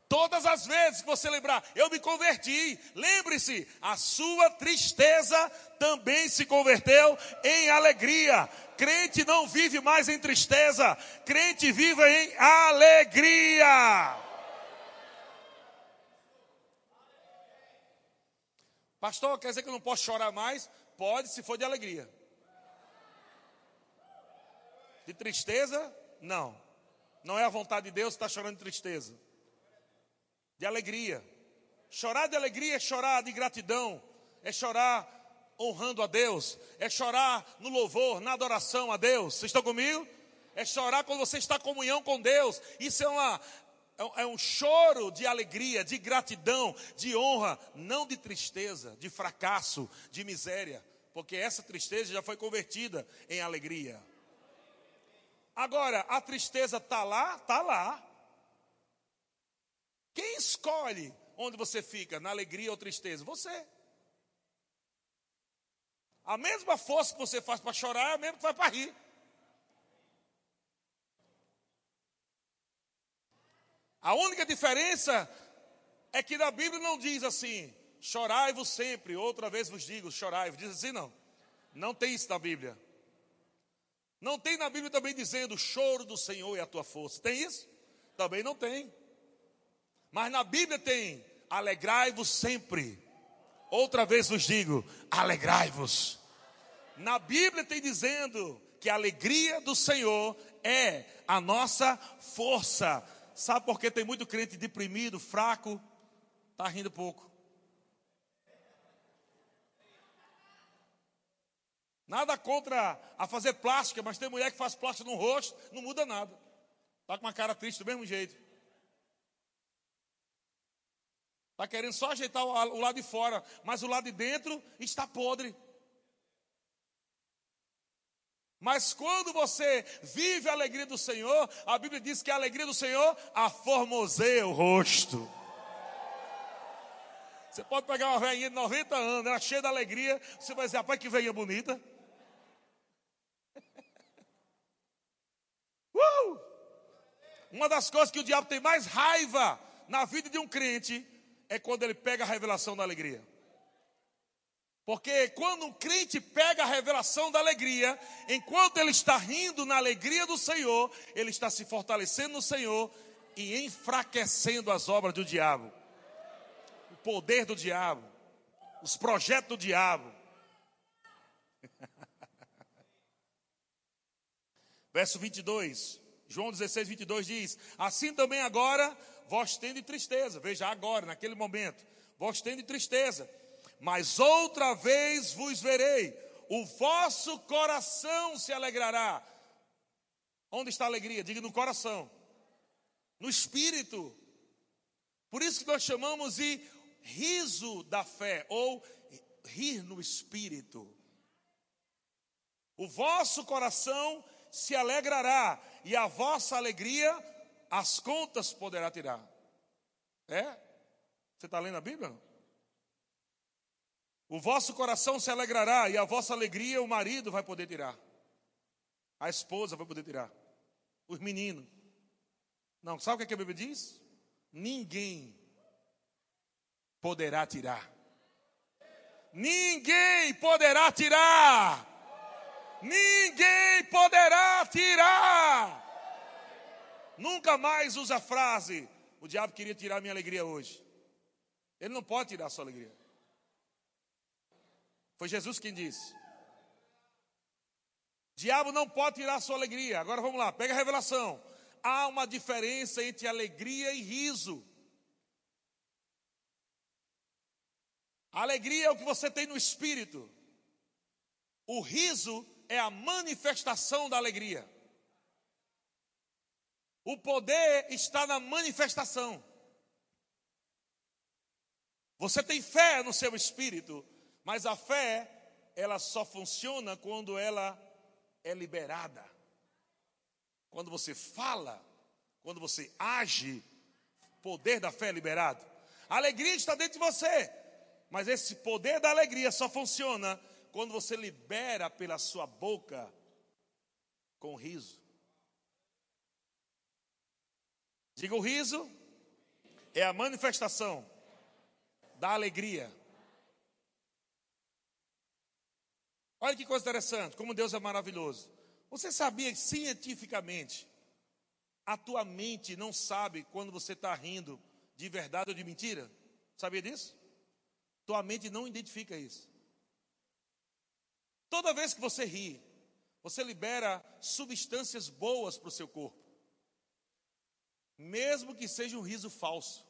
Todas as vezes que você lembrar, eu me converti, lembre-se, a sua tristeza também se converteu em alegria. Crente não vive mais em tristeza, crente vive em alegria. Pastor, quer dizer que eu não posso chorar mais? Pode, se for de alegria. De tristeza? Não. Não é a vontade de Deus estar chorando de tristeza de alegria. Chorar de alegria é chorar de gratidão, é chorar honrando a Deus, é chorar no louvor, na adoração a Deus. Vocês estão comigo? É chorar quando você está em comunhão com Deus. Isso é uma é um choro de alegria, de gratidão, de honra, não de tristeza, de fracasso, de miséria, porque essa tristeza já foi convertida em alegria. Agora, a tristeza está lá, está lá. Quem escolhe onde você fica, na alegria ou tristeza? Você. A mesma força que você faz para chorar é a mesma que faz para rir. A única diferença é que na Bíblia não diz assim: chorai-vos sempre, outra vez vos digo, chorai-vos. Diz assim, não. Não tem isso na Bíblia. Não tem na Bíblia também dizendo: o choro do Senhor é a tua força. Tem isso? Também não tem. Mas na Bíblia tem: alegrai-vos sempre. Outra vez vos digo: alegrai-vos. Na Bíblia tem dizendo que a alegria do Senhor é a nossa força. Sabe por que tem muito crente deprimido, fraco, está rindo pouco? Nada contra a fazer plástica, mas tem mulher que faz plástica no rosto, não muda nada. Está com uma cara triste do mesmo jeito. Está querendo só ajeitar o lado de fora, mas o lado de dentro está podre. Mas quando você vive a alegria do Senhor, a Bíblia diz que a alegria do Senhor aformoseia o rosto. Você pode pegar uma velhinha de 90 anos, ela cheia de alegria, você vai dizer, rapaz, que velhinha bonita. (laughs) Uh! Uma das coisas que o diabo tem mais raiva na vida de um crente é quando ele pega a revelação da alegria. Porque quando um crente pega a revelação da alegria, enquanto ele está rindo na alegria do Senhor, ele está se fortalecendo no Senhor e enfraquecendo as obras do diabo, o poder do diabo, os projetos do diabo. (laughs) Verso 22, João 16, 22 diz: Assim também agora vós tende tristeza, veja agora, naquele momento, vós tende tristeza mas outra vez vos verei, o vosso coração se alegrará. Onde está a alegria? Diga no coração, no espírito. Por isso que nós chamamos de riso da fé, ou rir no espírito. O vosso coração se alegrará, e a vossa alegria as contas poderá tirar. É? Você está lendo a Bíblia? O vosso coração se alegrará e a vossa alegria o marido vai poder tirar. A esposa vai poder tirar. Os meninos. Não, sabe o que a Bíblia diz? Ninguém poderá tirar. Ninguém poderá tirar. Ninguém poderá tirar. Nunca mais usa a frase: o diabo queria tirar minha alegria hoje. Ele não pode tirar a sua alegria. Foi Jesus quem disse. Diabo não pode tirar a sua alegria. Agora vamos lá, pega a revelação. Há uma diferença entre alegria e riso. Alegria é o que você tem no espírito. O riso é a manifestação da alegria. O poder está na manifestação. Você tem fé no seu espírito, mas a fé, ela só funciona quando ela é liberada. Quando você fala, quando você age, poder da fé é liberado. A alegria está dentro de você, mas esse poder da alegria só funciona quando você libera pela sua boca com riso. Diga o riso é a manifestação da alegria. Olha que coisa interessante, como Deus é maravilhoso. Você sabia que cientificamente a tua mente não sabe quando você está rindo de verdade ou de mentira? Sabia disso? Tua mente não identifica isso. Toda vez que você ri, você libera substâncias boas para o seu corpo, mesmo que seja um riso falso.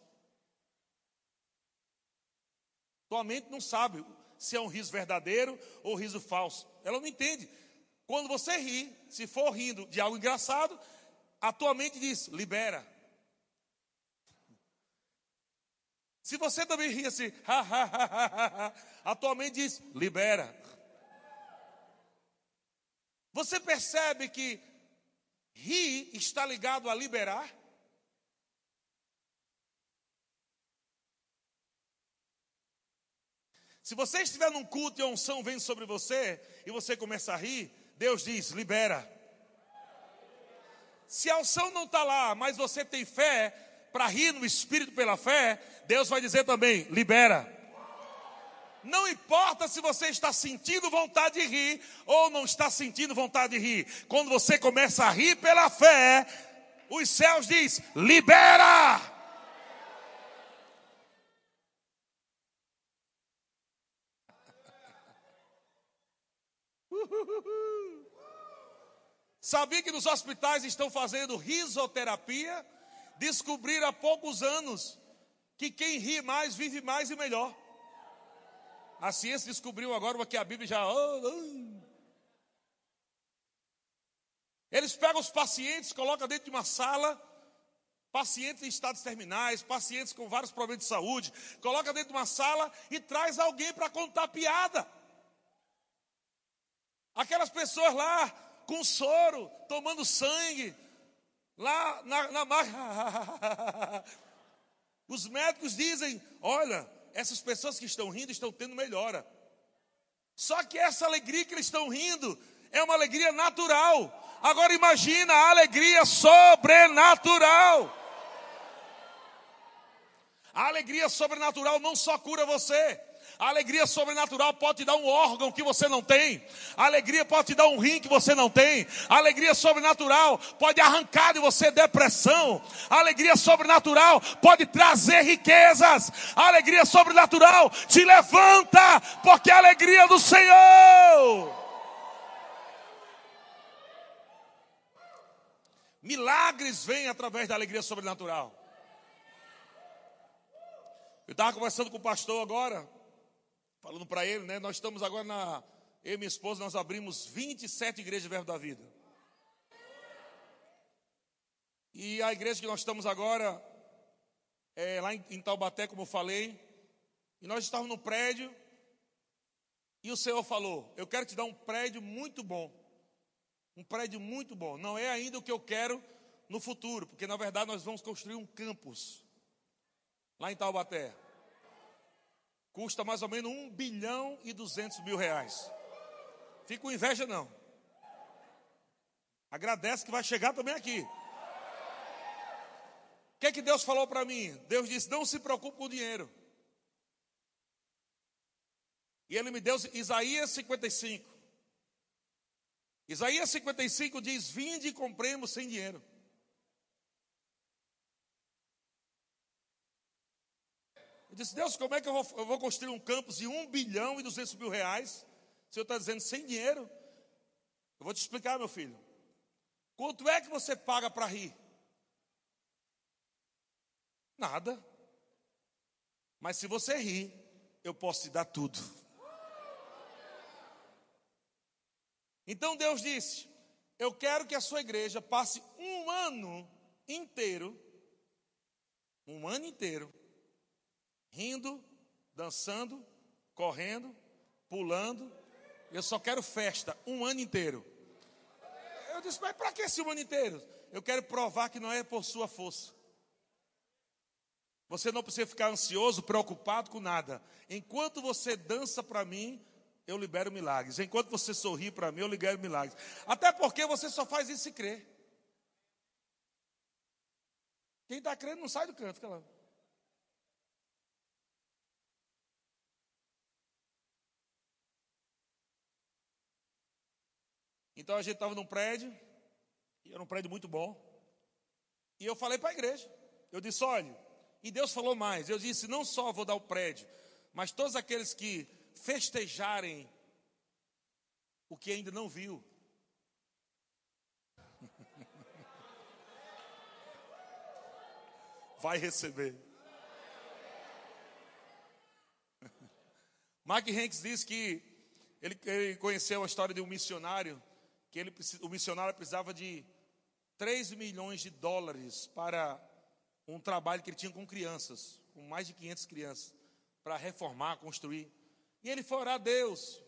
Tua mente não sabe se é um riso verdadeiro ou riso falso. Ela não entende. Quando você ri, se for rindo de algo engraçado, a tua mente diz: libera. Se você também ri assim, (laughs) ha, ha, ha, a tua mente diz: libera. Você percebe que rir está ligado a liberar? Se você estiver num culto e a unção vem sobre você e você começa a rir, Deus diz: libera. Se a unção não está lá, mas você tem fé para rir no espírito pela fé, Deus vai dizer também: libera. Não importa se você está sentindo vontade de rir ou não está sentindo vontade de rir. Quando você começa a rir pela fé, os céus diz: libera. Sabia que nos hospitais estão fazendo risoterapia? Descobriram há poucos anos que quem ri mais vive mais e melhor. A ciência descobriu agora que a Bíblia já. Oh, oh. Eles pegam os pacientes, colocam dentro de uma sala, pacientes em estados terminais, pacientes com vários problemas de saúde, coloca dentro de uma sala e traz alguém para contar piada. Aquelas pessoas lá com soro, tomando sangue, lá na, na (laughs) Os médicos dizem: olha, essas pessoas que estão rindo estão tendo melhora. Só que essa alegria que eles estão rindo é uma alegria natural. Agora imagina a alegria sobrenatural. A alegria sobrenatural não só cura você, a alegria sobrenatural pode te dar um órgão que você não tem. A alegria pode te dar um rim que você não tem. A alegria sobrenatural pode arrancar de você depressão. A alegria sobrenatural pode trazer riquezas. A alegria sobrenatural te levanta, porque a alegria do Senhor. Milagres vêm através da alegria sobrenatural. Eu estava conversando com o pastor agora, falando para ele, né? Nós estamos agora na. Eu e minha esposa, nós abrimos 27 igrejas de Verbo da Vida. E a igreja que nós estamos agora, é lá em Taubaté, como eu falei, e nós estávamos no prédio, e o Senhor falou: Eu quero te dar um prédio muito bom. Um prédio muito bom. Não é ainda o que eu quero no futuro, porque na verdade nós vamos construir um campus lá em Taubaté. Custa mais ou menos 1 bilhão e 200 mil reais. Fica com inveja não. Agradece que vai chegar também aqui. O que, é que Deus falou para mim? Deus disse: não se preocupe com o dinheiro. E ele me deu Isaías 55. Isaías 55 diz: Vinde e compremos sem dinheiro. Disse, Deus, como é que eu vou, eu vou construir um campus de 1 bilhão e 200 mil reais? O Senhor está dizendo sem dinheiro. Eu vou te explicar, meu filho. Quanto é que você paga para rir? Nada. Mas se você rir, eu posso te dar tudo. Então Deus disse: Eu quero que a sua igreja passe um ano inteiro, um ano inteiro, rindo, dançando, correndo, pulando. Eu só quero festa um ano inteiro. Eu disse, mas para que esse ano inteiro? Eu quero provar que não é por sua força. Você não precisa ficar ansioso, preocupado com nada. Enquanto você dança para mim, eu libero milagres. Enquanto você sorri para mim, eu libero milagres. Até porque você só faz isso se crer. Quem está crendo não sai do canto, calado. Então a gente estava num prédio, e era um prédio muito bom. E eu falei para a igreja, eu disse, olha, e Deus falou mais, eu disse, não só vou dar o prédio, mas todos aqueles que festejarem o que ainda não viu. (laughs) Vai receber. (laughs) Mark Hanks diz que ele, ele conheceu a história de um missionário que ele, o missionário precisava de 3 milhões de dólares para um trabalho que ele tinha com crianças, com mais de 500 crianças, para reformar, construir. E ele foi orar a Deus.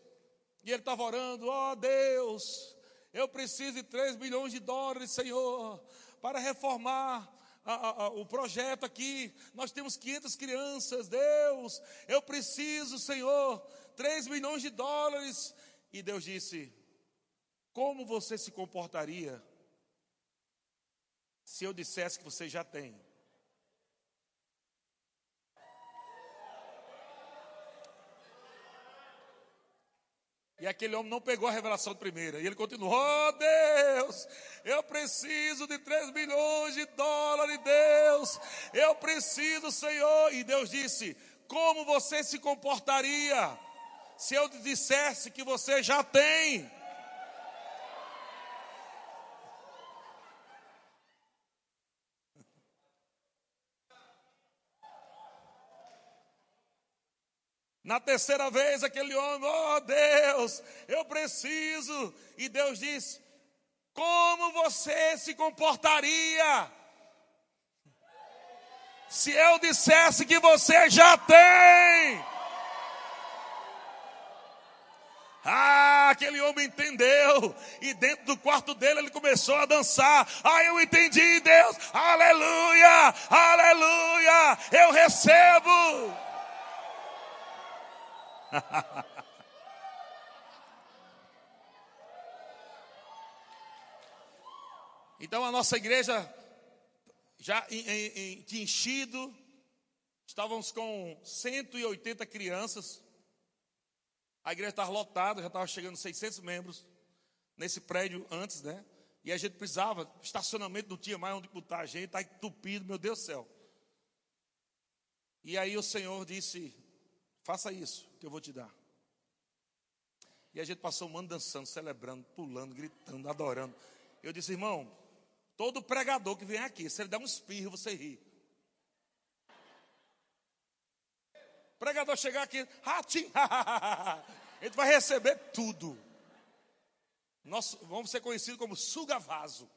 E ele estava orando: Ó oh, Deus, eu preciso de 3 milhões de dólares, Senhor, para reformar a, a, o projeto aqui, nós temos 500 crianças, Deus, eu preciso, Senhor, 3 milhões de dólares. E Deus disse: Como você se comportaria se eu dissesse que você já tem? E aquele homem não pegou a revelação primeira. E ele continuou: Oh Deus, eu preciso de 3 milhões de dólares, Deus. Eu preciso, Senhor. E Deus disse: Como você se comportaria se eu dissesse que você já tem? Na terceira vez, aquele homem, oh Deus, eu preciso. E Deus disse: Como você se comportaria se eu dissesse que você já tem? Ah, aquele homem entendeu. E dentro do quarto dele ele começou a dançar. Ah, eu entendi, Deus. Aleluia, aleluia. Eu recebo. (laughs) então a nossa igreja já em, em, em, enchido, estávamos com 180 crianças. A igreja estava lotada, já estava chegando 600 membros nesse prédio antes, né? E a gente precisava, estacionamento não tinha mais onde botar a gente, está entupido, meu Deus do céu. E aí o Senhor disse: Faça isso que eu vou te dar. E a gente passou um ano dançando, celebrando, pulando, gritando, adorando. Eu disse, irmão, todo pregador que vem aqui, se ele der um espirro, você ri. pregador chegar aqui, ratinho, (laughs) ele vai receber tudo. Nós vamos ser conhecidos como suga-vaso.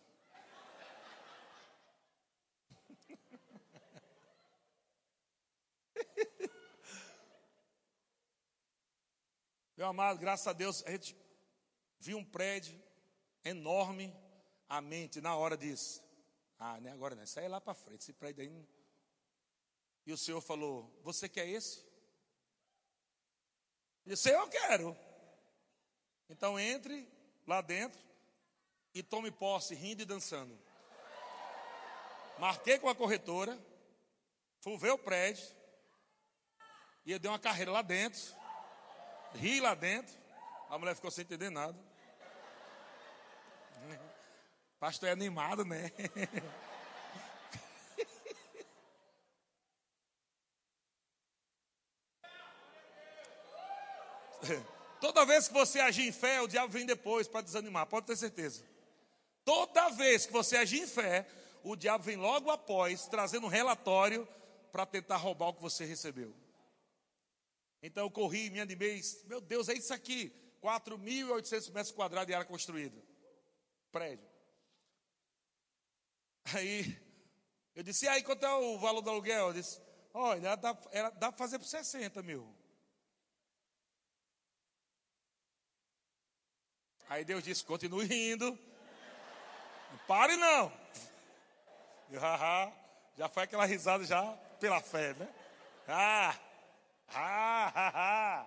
Meu amado, graças a Deus, a gente viu um prédio enorme, a mente na hora disse: Ah, nem agora não, sai lá para frente, esse prédio aí. E o Senhor falou: Você quer esse? Eu disse: Eu quero. Então entre lá dentro e tome posse, rindo e dançando. Marquei com a corretora, fui ver o prédio, e eu dei uma carreira lá dentro ri lá dentro. A mulher ficou sem entender nada. (laughs) Pastor é animado, né? (laughs) Toda vez que você agir em fé, o diabo vem depois para desanimar, pode ter certeza. Toda vez que você agir em fé, o diabo vem logo após, trazendo um relatório para tentar roubar o que você recebeu. Então eu corri, me animei, meu Deus, é isso aqui, 4.800 metros quadrados de área construída, prédio. Aí eu disse, e aí quanto é o valor do aluguel? Eu disse, olha, dá, dá para fazer por 60 mil. Aí Deus disse, continue rindo. Não pare não. Eu, já foi aquela risada já pela fé, né? Ah, ah, ah, ah.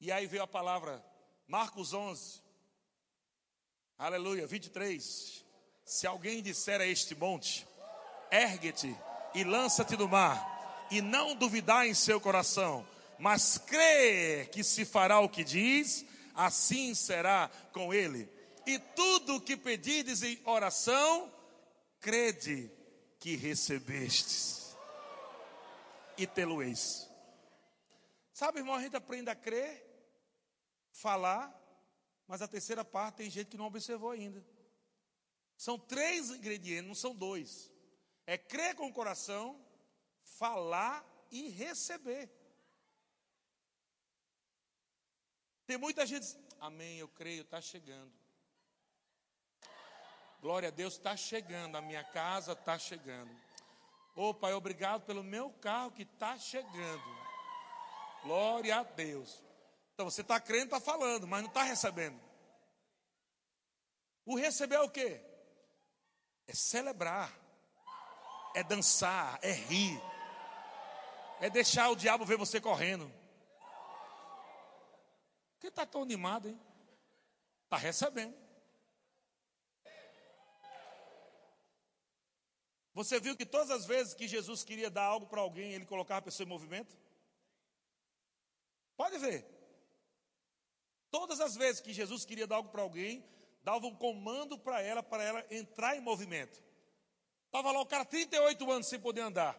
E aí veio a palavra, Marcos 11, aleluia, 23. Se alguém disser a este monte, ergue-te e lança-te no mar, e não duvidar em seu coração, mas crer que se fará o que diz, assim será com ele. E tudo o que pedirdes em oração, crede que recebestes e tê-lo-eis. Sabe, irmão, a gente aprende a crer, falar, mas a terceira parte tem gente que não observou ainda. São três ingredientes, não são dois. É crer com o coração, falar e receber. Tem muita gente, amém, eu creio, está chegando. Glória a Deus, está chegando, a minha casa está chegando. Ô oh, Pai, obrigado pelo meu carro que está chegando. Glória a Deus. Então você está crendo, está falando, mas não está recebendo. O receber é o quê? É celebrar, é dançar, é rir, é deixar o diabo ver você correndo. Por que está tão animado, hein? Está recebendo. Você viu que todas as vezes que Jesus queria dar algo para alguém, ele colocava a pessoa em movimento? Pode ver. Todas as vezes que Jesus queria dar algo para alguém, dava um comando para ela, para ela entrar em movimento. Estava lá o cara 38 anos sem poder andar.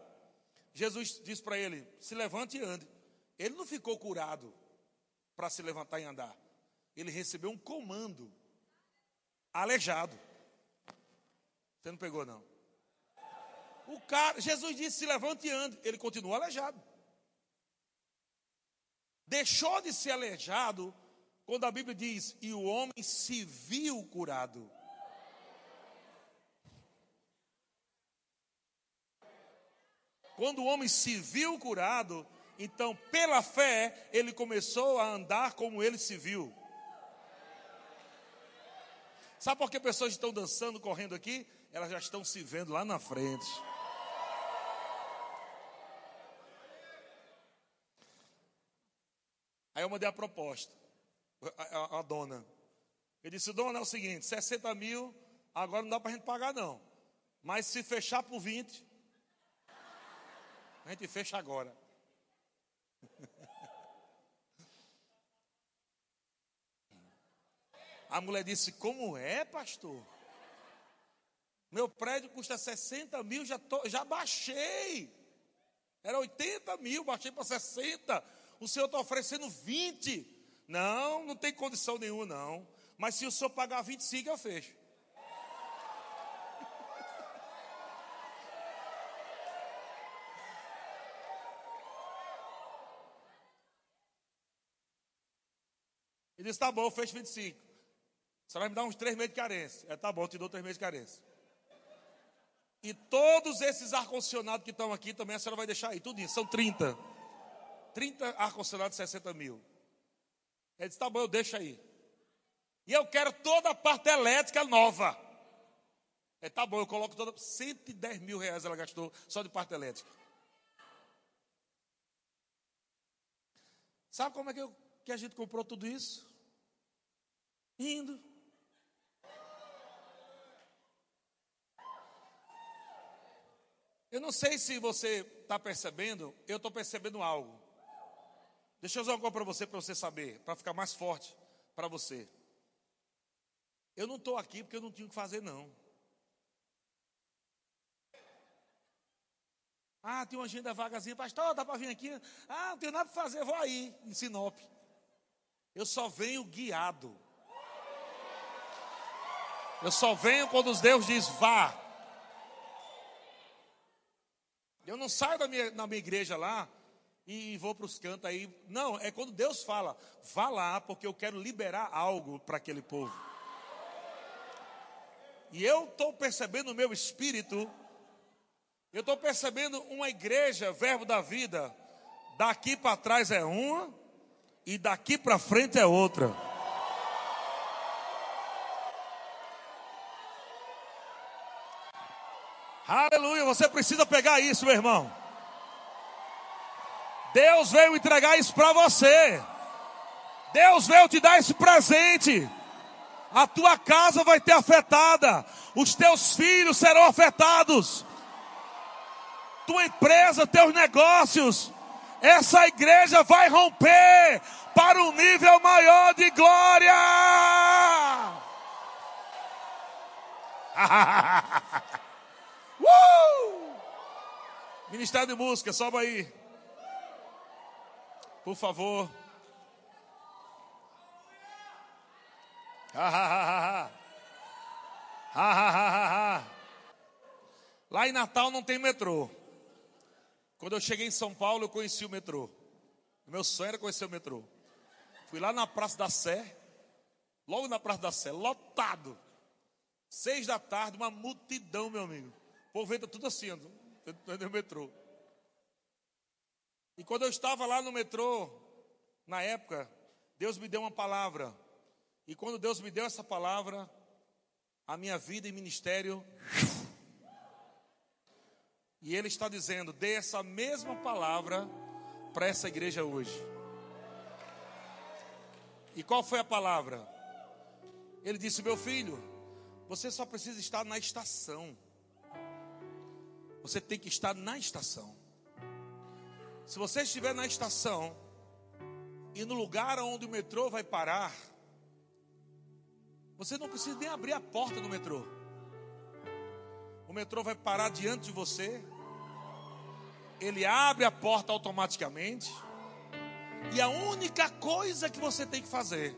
Jesus disse para ele: se levante e ande. Ele não ficou curado para se levantar e andar. Ele recebeu um comando. Aleijado. Você não pegou, não. O cara, Jesus disse: se levante e ande. Ele continua aleijado. Deixou de ser aleijado quando a Bíblia diz: e o homem se viu curado. Quando o homem se viu curado, então pela fé ele começou a andar como ele se viu. Sabe por que pessoas estão dançando, correndo aqui? Elas já estão se vendo lá na frente. Aí eu mandei a proposta, a, a, a dona. Eu disse, dona, é o seguinte, 60 mil, agora não dá para a gente pagar não. Mas se fechar por 20, a gente fecha agora. (laughs) A mulher disse, como é, pastor? Meu prédio custa 60 mil, já, tô, já baixei. Era 80 mil, baixei para 60 o senhor está oferecendo 20. Não, não tem condição nenhuma, não. Mas se o senhor pagar 25, eu fecho. (laughs) Ele disse: tá bom, eu fecho 25. Você vai me dar uns três meses de carência. É, tá bom, eu te dou três meses de carência. E todos esses ar-condicionados que estão aqui também a senhora vai deixar aí, tudo isso, são 30. 30 ar-condicionados, 60 mil. Ele disse: tá bom, eu deixo aí. E eu quero toda a parte elétrica nova. É, tá bom, eu coloco toda. 110 mil reais ela gastou só de parte elétrica. Sabe como é que, eu, que a gente comprou tudo isso? Indo. Eu não sei se você está percebendo, eu estou percebendo algo. Deixa eu usar coisa para você, para você saber, para ficar mais forte para você. Eu não estou aqui porque eu não tinha o que fazer, não. Ah, tem uma agenda vagazinha, pastor, dá para vir aqui? Ah, não tenho nada para fazer, vou aí, em Sinop. Eu só venho guiado. Eu só venho quando Deus diz vá. Eu não saio da minha, da minha igreja lá e vou para os cantos aí. Não, é quando Deus fala, vá lá, porque eu quero liberar algo para aquele povo. E eu estou percebendo no meu espírito, eu estou percebendo uma igreja, verbo da vida, daqui para trás é uma, e daqui para frente é outra. Aleluia, você precisa pegar isso, meu irmão. Deus veio entregar isso para você. Deus veio te dar esse presente. A tua casa vai ter afetada. Os teus filhos serão afetados. Tua empresa, teus negócios. Essa igreja vai romper para um nível maior de glória. (laughs) uh! Ministério de música, sobe aí. Por favor. Lá em Natal não tem metrô. Quando eu cheguei em São Paulo, eu conheci o metrô. Meu sonho era conhecer o metrô. Fui lá na Praça da Sé, logo na Praça da Sé, lotado. Seis da tarde, uma multidão, meu amigo. O povo entra tudo assim, no metrô. E quando eu estava lá no metrô, na época, Deus me deu uma palavra. E quando Deus me deu essa palavra, a minha vida e ministério. E Ele está dizendo: dê essa mesma palavra para essa igreja hoje. E qual foi a palavra? Ele disse: Meu filho, você só precisa estar na estação. Você tem que estar na estação. Se você estiver na estação e no lugar onde o metrô vai parar, você não precisa nem abrir a porta do metrô. O metrô vai parar diante de você. Ele abre a porta automaticamente. E a única coisa que você tem que fazer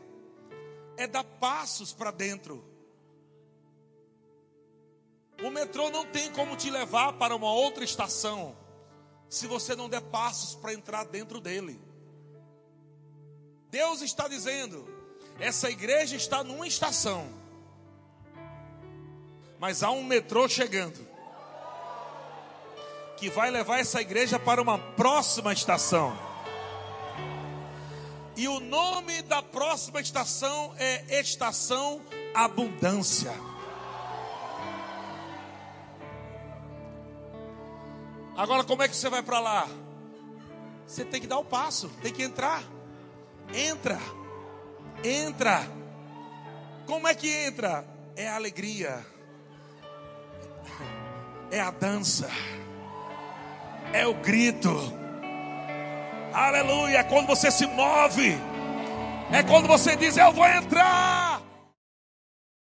é dar passos para dentro. O metrô não tem como te levar para uma outra estação se você não der passos para entrar dentro dele. Deus está dizendo: essa igreja está numa estação, mas há um metrô chegando que vai levar essa igreja para uma próxima estação. E o nome da próxima estação é Estação Abundância. Agora, como é que você vai para lá? Você tem que dar o passo, tem que entrar. Entra, entra. Como é que entra? É a alegria, é a dança, é o grito Aleluia. É quando você se move. É quando você diz: Eu vou entrar.